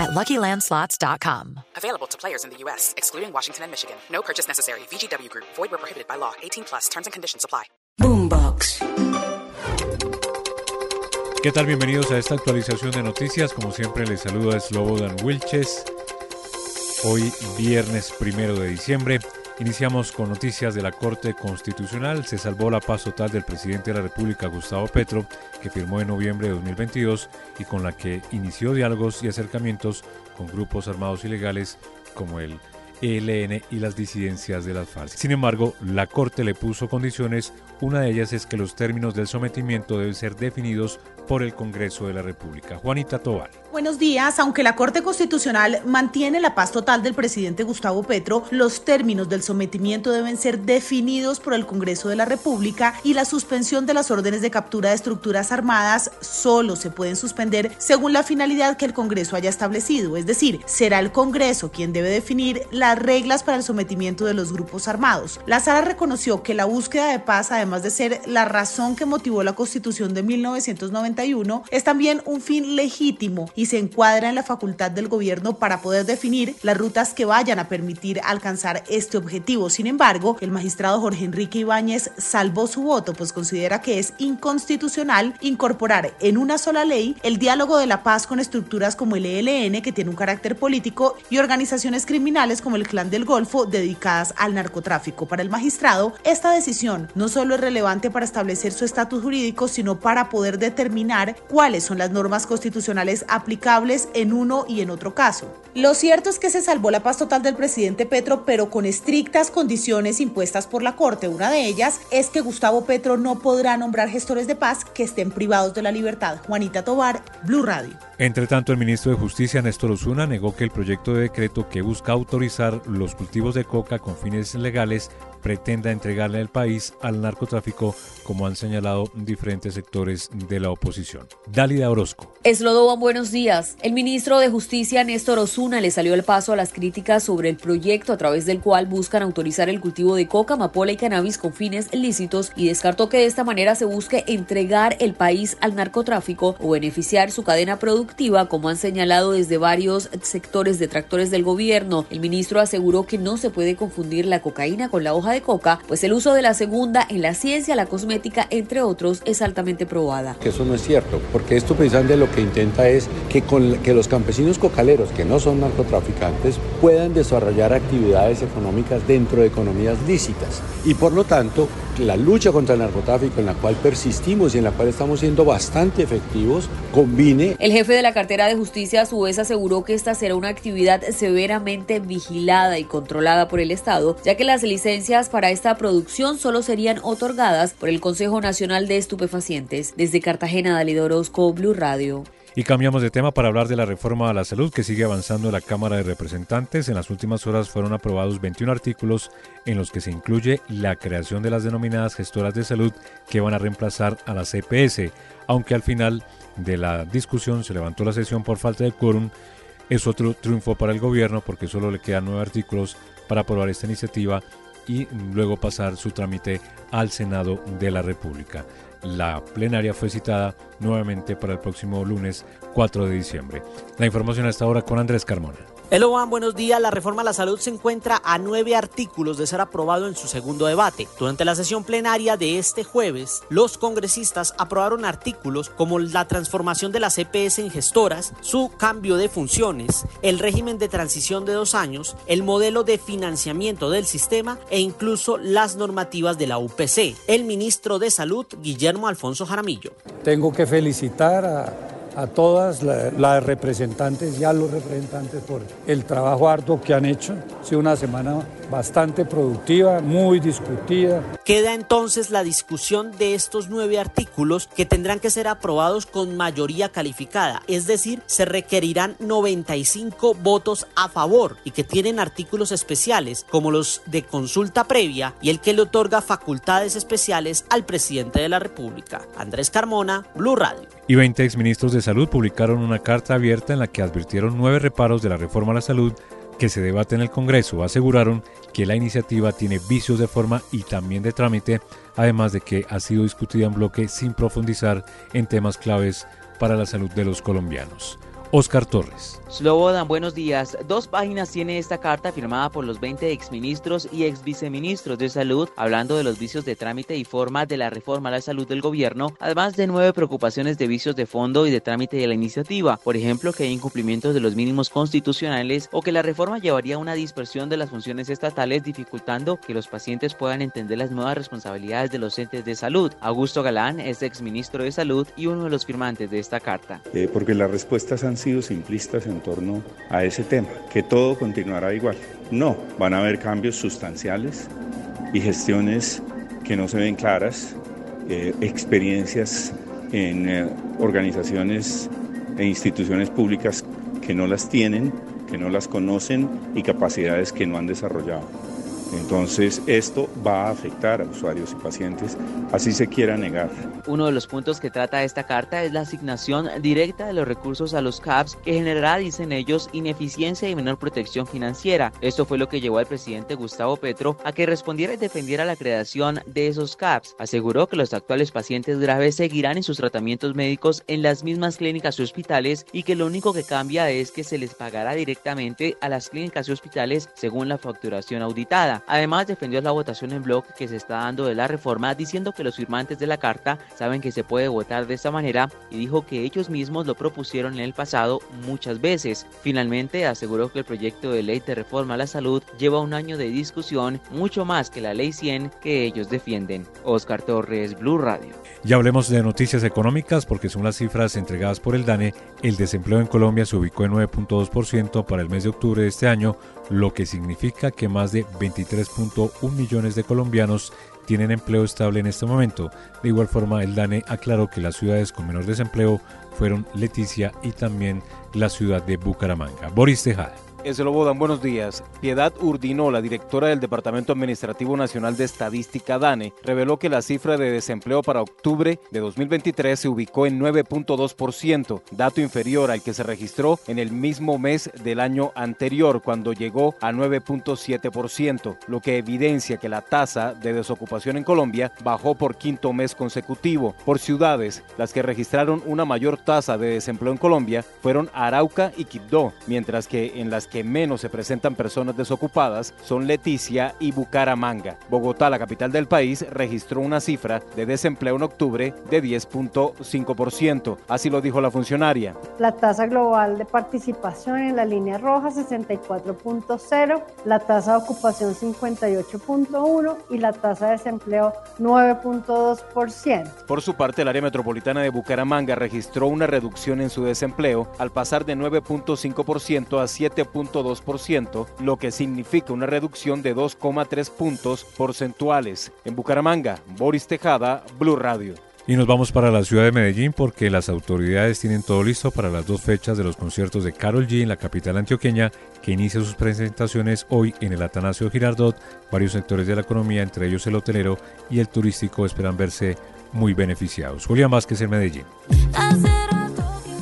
at LuckyLandSlots.com. Available to players in the U.S., excluding Washington and Michigan. No purchase necessary. VGW Group. Void where prohibited by law. 18 plus. Terms and conditions apply. Boombox. ¿Qué tal? Bienvenidos a esta actualización de noticias. Como siempre, les saluda Slobodan Wilches. Hoy, viernes primero de diciembre, iniciamos con noticias de la Corte Constitucional. Se salvó la paz total del presidente de la República, Gustavo Petro, que firmó en noviembre de 2022 y con la que inició diálogos y acercamientos con grupos armados ilegales como el ELN y las disidencias de las FARC. Sin embargo, la Corte le puso condiciones, una de ellas es que los términos del sometimiento deben ser definidos por el Congreso de la República. Juanita Tobal. Buenos días. Aunque la Corte Constitucional mantiene la paz total del presidente Gustavo Petro, los términos del sometimiento deben ser definidos por el Congreso de la República y la suspensión de las órdenes de captura de estructuras armadas solo se pueden suspender según la finalidad que el Congreso haya establecido. Es decir, será el Congreso quien debe definir las reglas para el sometimiento de los grupos armados. La Sala reconoció que la búsqueda de paz, además de ser la razón que motivó la Constitución de 1991, es también un fin legítimo y se encuadra en la facultad del gobierno para poder definir las rutas que vayan a permitir alcanzar este objetivo. Sin embargo, el magistrado Jorge Enrique Ibáñez salvó su voto, pues considera que es inconstitucional incorporar en una sola ley el diálogo de la paz con estructuras como el ELN, que tiene un carácter político, y organizaciones criminales como el Clan del Golfo dedicadas al narcotráfico. Para el magistrado, esta decisión no solo es relevante para establecer su estatus jurídico, sino para poder determinar cuáles son las normas constitucionales aplicables aplicables en uno y en otro caso. Lo cierto es que se salvó la paz total del presidente Petro, pero con estrictas condiciones impuestas por la Corte. Una de ellas es que Gustavo Petro no podrá nombrar gestores de paz que estén privados de la libertad. Juanita Tobar, Blue Radio. Entre tanto, el ministro de Justicia, Néstor Osuna, negó que el proyecto de decreto que busca autorizar los cultivos de coca con fines legales pretenda entregarle al país al narcotráfico, como han señalado diferentes sectores de la oposición. Dálida Orozco. Eslodoban, buenos días. El ministro de Justicia, Néstor Osuna, le salió el paso a las críticas sobre el proyecto a través del cual buscan autorizar el cultivo de coca, amapola y cannabis con fines lícitos y descartó que de esta manera se busque entregar el país al narcotráfico o beneficiar su cadena productiva como han señalado desde varios sectores detractores del gobierno. El ministro aseguró que no se puede confundir la cocaína con la hoja de coca, pues el uso de la segunda en la ciencia, la cosmética, entre otros, es altamente probada. Que eso no es cierto, porque esto precisamente lo que intenta es que, con, que los campesinos cocaleros, que no son narcotraficantes, puedan desarrollar actividades económicas dentro de economías lícitas. Y por lo tanto, la lucha contra el narcotráfico en la cual persistimos y en la cual estamos siendo bastante efectivos, combine. El jefe de la cartera de justicia a su vez aseguró que esta será una actividad severamente vigilada y controlada por el Estado, ya que las licencias para esta producción solo serían otorgadas por el Consejo Nacional de Estupefacientes. Desde Cartagena, Dalida Orozco, Blue Radio. Y cambiamos de tema para hablar de la reforma a la salud que sigue avanzando en la Cámara de Representantes. En las últimas horas fueron aprobados 21 artículos en los que se incluye la creación de las denominadas gestoras de salud que van a reemplazar a la CPS, aunque al final de la discusión se levantó la sesión por falta de quórum. Es otro triunfo para el gobierno porque solo le quedan nueve artículos para aprobar esta iniciativa y luego pasar su trámite al Senado de la República. La plenaria fue citada nuevamente para el próximo lunes 4 de diciembre. La información a esta hora con Andrés Carmona. Eloban, buenos días. La reforma a la salud se encuentra a nueve artículos de ser aprobado en su segundo debate. Durante la sesión plenaria de este jueves, los congresistas aprobaron artículos como la transformación de las CPS en gestoras, su cambio de funciones, el régimen de transición de dos años, el modelo de financiamiento del sistema e incluso las normativas de la UPC. El ministro de Salud, Guillermo Alfonso Jaramillo. Tengo que felicitar a a todas las representantes y a los representantes por el trabajo arduo que han hecho. Ha sido una semana bastante productiva, muy discutida. Queda entonces la discusión de estos nueve artículos que tendrán que ser aprobados con mayoría calificada, es decir, se requerirán 95 votos a favor y que tienen artículos especiales como los de consulta previa y el que le otorga facultades especiales al presidente de la República. Andrés Carmona, Blue Radio. Y 20 exministros de salud publicaron una carta abierta en la que advirtieron nueve reparos de la reforma a la salud que se debate en el Congreso aseguraron que la iniciativa tiene vicios de forma y también de trámite, además de que ha sido discutida en bloque sin profundizar en temas claves para la salud de los colombianos. Oscar Torres. Slobodan, buenos días. Dos páginas tiene esta carta firmada por los 20 exministros y exviceministros de salud, hablando de los vicios de trámite y forma de la reforma a la salud del gobierno, además de nueve preocupaciones de vicios de fondo y de trámite de la iniciativa. Por ejemplo, que hay incumplimientos de los mínimos constitucionales o que la reforma llevaría a una dispersión de las funciones estatales, dificultando que los pacientes puedan entender las nuevas responsabilidades de los entes de salud. Augusto Galán es exministro de salud y uno de los firmantes de esta carta. Eh, porque las respuestas han sido simplistas en torno a ese tema, que todo continuará igual. No, van a haber cambios sustanciales y gestiones que no se ven claras, eh, experiencias en eh, organizaciones e instituciones públicas que no las tienen, que no las conocen y capacidades que no han desarrollado. Entonces, esto va a afectar a usuarios y pacientes, así se quiera negar. Uno de los puntos que trata esta carta es la asignación directa de los recursos a los CAPS, que generará, dicen ellos, ineficiencia y menor protección financiera. Esto fue lo que llevó al presidente Gustavo Petro a que respondiera y defendiera la creación de esos CAPS. Aseguró que los actuales pacientes graves seguirán en sus tratamientos médicos en las mismas clínicas y hospitales y que lo único que cambia es que se les pagará directamente a las clínicas y hospitales según la facturación auditada. Además, defendió la votación en bloque que se está dando de la reforma, diciendo que los firmantes de la carta saben que se puede votar de esta manera y dijo que ellos mismos lo propusieron en el pasado muchas veces. Finalmente, aseguró que el proyecto de ley de reforma a la salud lleva un año de discusión, mucho más que la ley 100 que ellos defienden. Oscar Torres, Blue Radio. Ya hablemos de noticias económicas porque son las cifras entregadas por el DANE. El desempleo en Colombia se ubicó en 9.2% para el mes de octubre de este año, lo que significa que más de 23.1 millones de colombianos tienen empleo estable en este momento. De igual forma, el DANE aclaró que las ciudades con menor desempleo fueron Leticia y también la ciudad de Bucaramanga. Boris Tejada. Eslobodan, buenos días. Piedad Urdino, la directora del Departamento Administrativo Nacional de Estadística DANE, reveló que la cifra de desempleo para octubre de 2023 se ubicó en 9.2%, dato inferior al que se registró en el mismo mes del año anterior, cuando llegó a 9.7%, lo que evidencia que la tasa de desocupación en Colombia bajó por quinto mes consecutivo. Por ciudades, las que registraron una mayor tasa de desempleo en Colombia fueron Arauca y Quibdó, mientras que en las que menos se presentan personas desocupadas son Leticia y Bucaramanga. Bogotá, la capital del país, registró una cifra de desempleo en octubre de 10.5%. Así lo dijo la funcionaria. La tasa global de participación en la línea roja 64.0, la tasa de ocupación 58.1 y la tasa de desempleo 9.2%. Por su parte, el área metropolitana de Bucaramanga registró una reducción en su desempleo al pasar de 9.5% a 7. 2%, lo que significa una reducción de 2,3 puntos porcentuales. En Bucaramanga, Boris Tejada, Blue Radio. Y nos vamos para la ciudad de Medellín porque las autoridades tienen todo listo para las dos fechas de los conciertos de Carol G en la capital antioqueña, que inicia sus presentaciones hoy en el Atanasio Girardot. Varios sectores de la economía, entre ellos el hotelero y el turístico, esperan verse muy beneficiados. Julián Vázquez en Medellín.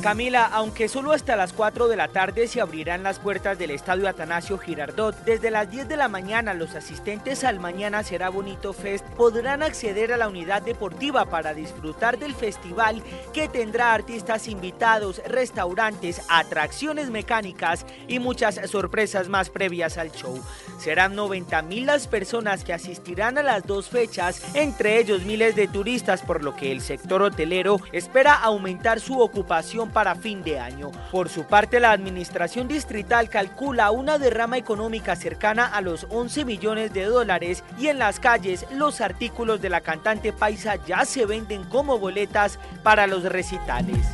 Camila, aunque solo hasta las 4 de la tarde se abrirán las puertas del estadio Atanasio Girardot, desde las 10 de la mañana los asistentes al Mañana Será Bonito Fest podrán acceder a la unidad deportiva para disfrutar del festival que tendrá artistas invitados, restaurantes, atracciones mecánicas y muchas sorpresas más previas al show. Serán 90 mil las personas que asistirán a las dos fechas, entre ellos miles de turistas, por lo que el sector hotelero espera aumentar su ocupación para fin de año. Por su parte, la administración distrital calcula una derrama económica cercana a los 11 millones de dólares y en las calles los artículos de la cantante paisa ya se venden como boletas para los recitales.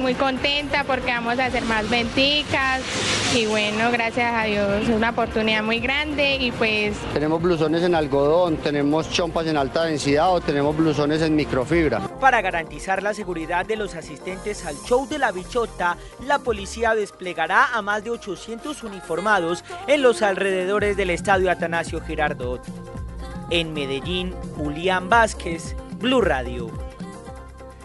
Muy contenta porque vamos a hacer más venticas y bueno, gracias a Dios, es una oportunidad muy grande y pues... Tenemos blusones en algodón, tenemos chompas en alta densidad o tenemos blusones en microfibra. Para garantizar la seguridad de los asistentes al show de la bichota, la policía desplegará a más de 800 uniformados en los alrededores del estadio Atanasio Girardot. En Medellín, Julián Vázquez, Blue Radio.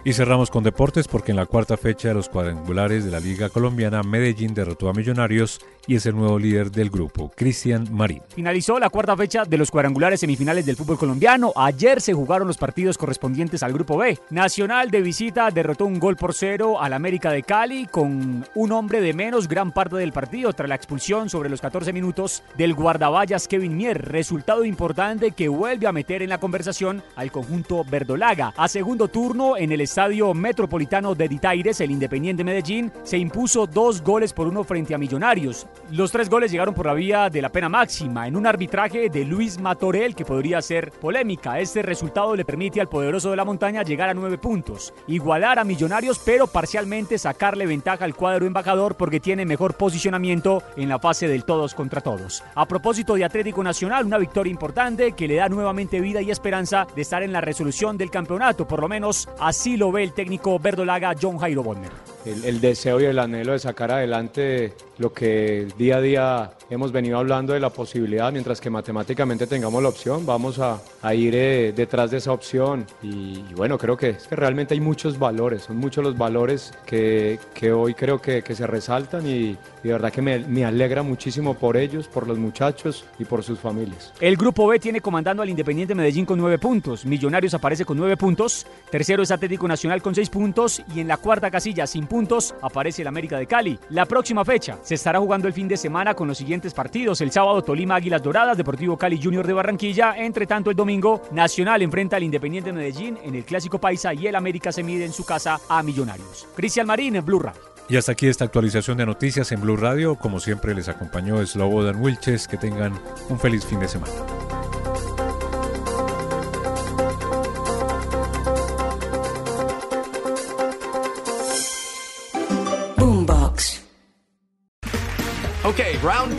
Y cerramos con deportes porque en la cuarta fecha de los cuadrangulares de la Liga Colombiana, Medellín derrotó a Millonarios y es el nuevo líder del grupo, Cristian Marín. Finalizó la cuarta fecha de los cuadrangulares semifinales del fútbol colombiano. Ayer se jugaron los partidos correspondientes al grupo B. Nacional de visita derrotó un gol por cero al América de Cali con un hombre de menos gran parte del partido tras la expulsión sobre los 14 minutos del guardaballas Kevin Mier. Resultado importante que vuelve a meter en la conversación al conjunto verdolaga. A segundo turno en el estadio metropolitano de Ditaires, el Independiente Medellín se impuso dos goles por uno frente a Millonarios. Los tres goles llegaron por la vía de la pena máxima, en un arbitraje de Luis Matorel que podría ser polémica. Este resultado le permite al poderoso de la montaña llegar a nueve puntos, igualar a Millonarios, pero parcialmente sacarle ventaja al cuadro embajador porque tiene mejor posicionamiento en la fase del todos contra todos. A propósito de Atlético Nacional, una victoria importante que le da nuevamente vida y esperanza de estar en la resolución del campeonato, por lo menos así lo ve el técnico verdolaga John Jairo Bonner. El, el, deseo y el anhelo de sacar adelante lo que día a día hemos venido hablando de la posibilidad, mientras que matemáticamente tengamos la opción, vamos a, ir eh, detrás de esa opción. Y, bueno, creo que, es que realmente hay muchos valores, son muchos los valores que, que hoy creo que, que, se resaltan y, y de verdad que me, me, alegra muchísimo por ellos, por los muchachos y por sus familias. El grupo B tiene comandando al Independiente Medellín con nueve puntos, Millonarios aparece con nueve puntos, tercero es Atlético Nacional con seis puntos y en la cuarta casilla sin puntos aparece el América de Cali. La próxima fecha se estará jugando el fin de semana con los siguientes partidos. El sábado Tolima Águilas Doradas, Deportivo Cali Junior de Barranquilla. Entre tanto el domingo Nacional enfrenta al Independiente Medellín en el Clásico Paisa y el América se mide en su casa a Millonarios. Cristian Marín en Blue Radio. Y hasta aquí esta actualización de noticias en Blue Radio. Como siempre les acompañó Slobodan Wilches. Que tengan un feliz fin de semana.